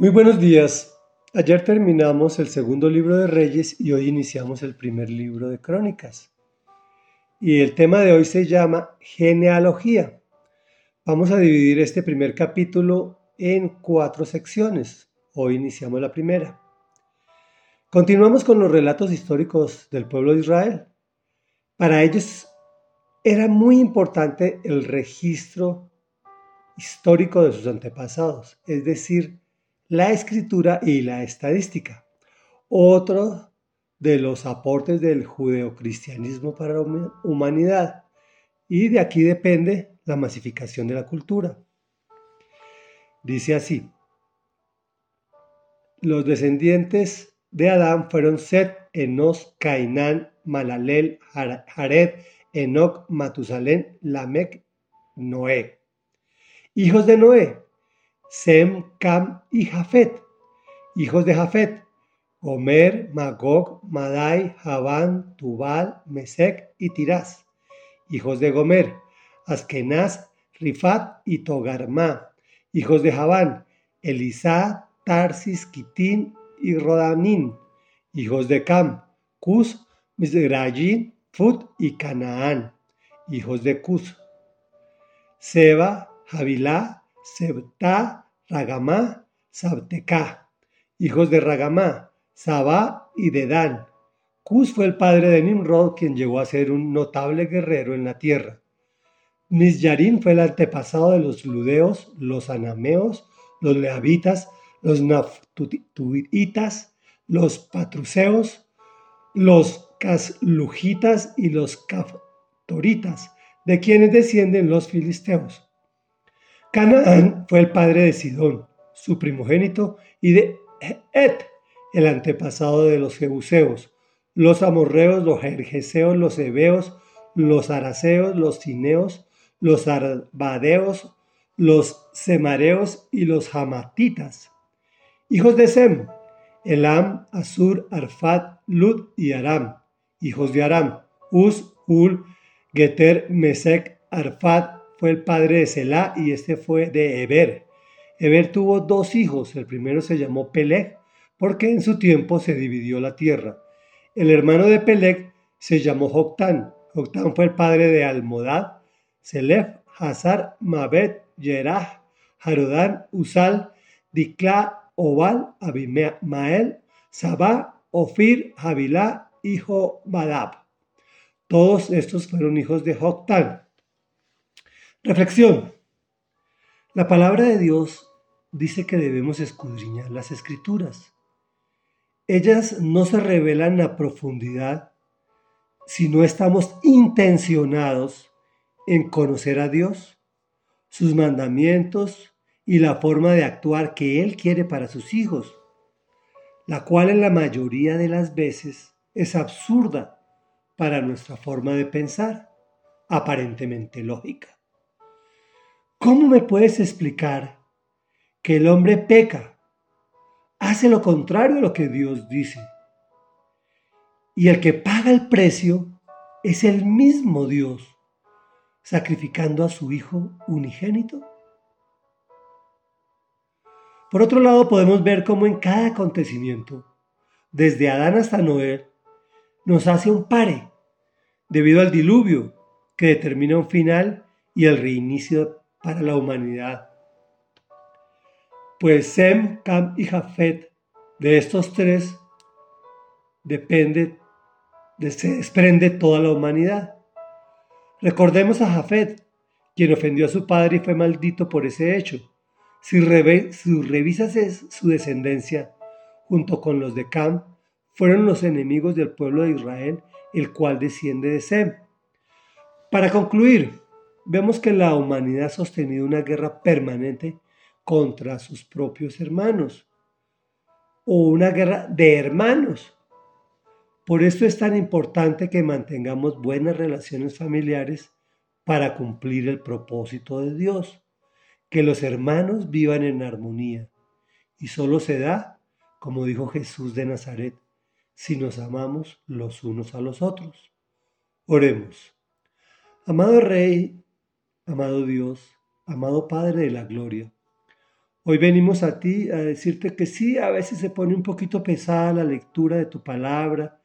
Muy buenos días. Ayer terminamos el segundo libro de Reyes y hoy iniciamos el primer libro de Crónicas. Y el tema de hoy se llama genealogía. Vamos a dividir este primer capítulo en cuatro secciones. Hoy iniciamos la primera. Continuamos con los relatos históricos del pueblo de Israel. Para ellos era muy importante el registro histórico de sus antepasados, es decir, la escritura y la estadística. Otro de los aportes del judeocristianismo para la humanidad. Y de aquí depende la masificación de la cultura. Dice así, los descendientes de Adán fueron Set, Enos, Cainán, Malalel, Jared, Enoch, Matusalén, Lamec, Noé. Hijos de Noé, Sem, Cam y Jafet. Hijos de Jafet, Gomer, Magog, Madai, Javán, Tubal, Mesec y Tirás. Hijos de Gomer, Askenaz, Rifat y Togarma. Hijos de Javán, Elisá, Tarsis, Kitín y Rodanín. Hijos de Cam, Cus, Misrayín, Fut y Canaán. Hijos de Cus, Seba, Javilá, Sebta, Ragamá, Sabteca, hijos de Ragamá, Sabá y Dedán. Cus fue el padre de Nimrod, quien llegó a ser un notable guerrero en la tierra. Misyarín fue el antepasado de los ludeos, los anameos, los leavitas, los nafturitas, los patruceos, los caslujitas y los caftoritas, de quienes descienden los filisteos. Canaán fue el padre de Sidón, su primogénito, y de Et, el antepasado de los jebuseos, los amorreos, los jerjeseos, los hebeos, los araceos, los cineos, los arbadeos, los semareos y los jamatitas. Hijos de Sem, Elam, Asur, Arfat, Lud y Aram. Hijos de Aram, Uz, Hul, Geter, Mesec, Arfat, fue el padre de Selah y este fue de Eber. Eber tuvo dos hijos, el primero se llamó Peleg, porque en su tiempo se dividió la tierra. El hermano de Peleg se llamó Joctán. Joctán fue el padre de Almodad, Selef, Hazar, Mabet, Yerah, Harudán, Usal, Dikla, Obal, Abimael, Sabá, Ofir, Javilá, hijo Badab. Todos estos fueron hijos de Joctán. Reflexión. La palabra de Dios dice que debemos escudriñar las escrituras. Ellas no se revelan a profundidad si no estamos intencionados en conocer a Dios, sus mandamientos y la forma de actuar que Él quiere para sus hijos, la cual en la mayoría de las veces es absurda para nuestra forma de pensar, aparentemente lógica. ¿Cómo me puedes explicar que el hombre peca, hace lo contrario a lo que Dios dice? Y el que paga el precio es el mismo Dios, sacrificando a su Hijo unigénito. Por otro lado, podemos ver cómo en cada acontecimiento, desde Adán hasta Noé, nos hace un pare, debido al diluvio que determina un final y el reinicio para la humanidad. Pues Sem, Cam y Jafet, de estos tres, depende, se desprende toda la humanidad. Recordemos a Jafet, quien ofendió a su padre y fue maldito por ese hecho. Si, si revisas su descendencia, junto con los de Cam, fueron los enemigos del pueblo de Israel, el cual desciende de Sem. Para concluir, vemos que la humanidad ha sostenido una guerra permanente contra sus propios hermanos o una guerra de hermanos. Por esto es tan importante que mantengamos buenas relaciones familiares para cumplir el propósito de Dios, que los hermanos vivan en armonía. Y solo se da, como dijo Jesús de Nazaret, si nos amamos los unos a los otros. Oremos. Amado Rey Amado Dios, amado Padre de la Gloria, Hoy venimos a ti a decirte que sí, a veces se pone un poquito pesada la lectura de tu palabra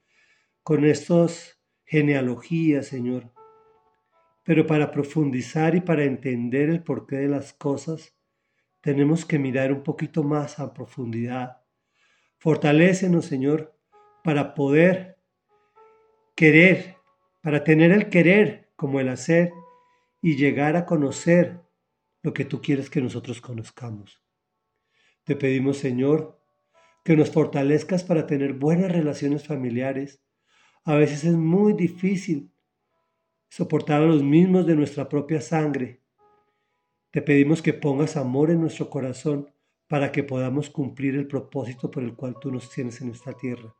con estas genealogías, Señor. Pero para profundizar y para entender el porqué de las cosas, tenemos que mirar un poquito más a profundidad. Fortalécenos, Señor, para poder querer, para tener el querer como el hacer y llegar a conocer lo que tú quieres que nosotros conozcamos. Te pedimos, Señor, que nos fortalezcas para tener buenas relaciones familiares. A veces es muy difícil soportar a los mismos de nuestra propia sangre. Te pedimos que pongas amor en nuestro corazón para que podamos cumplir el propósito por el cual tú nos tienes en esta tierra.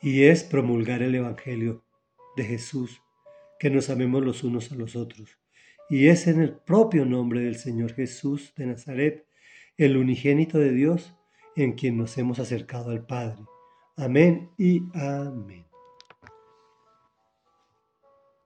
Y es promulgar el Evangelio de Jesús, que nos amemos los unos a los otros. Y es en el propio nombre del Señor Jesús de Nazaret el unigénito de Dios, en quien nos hemos acercado al Padre. Amén y amén.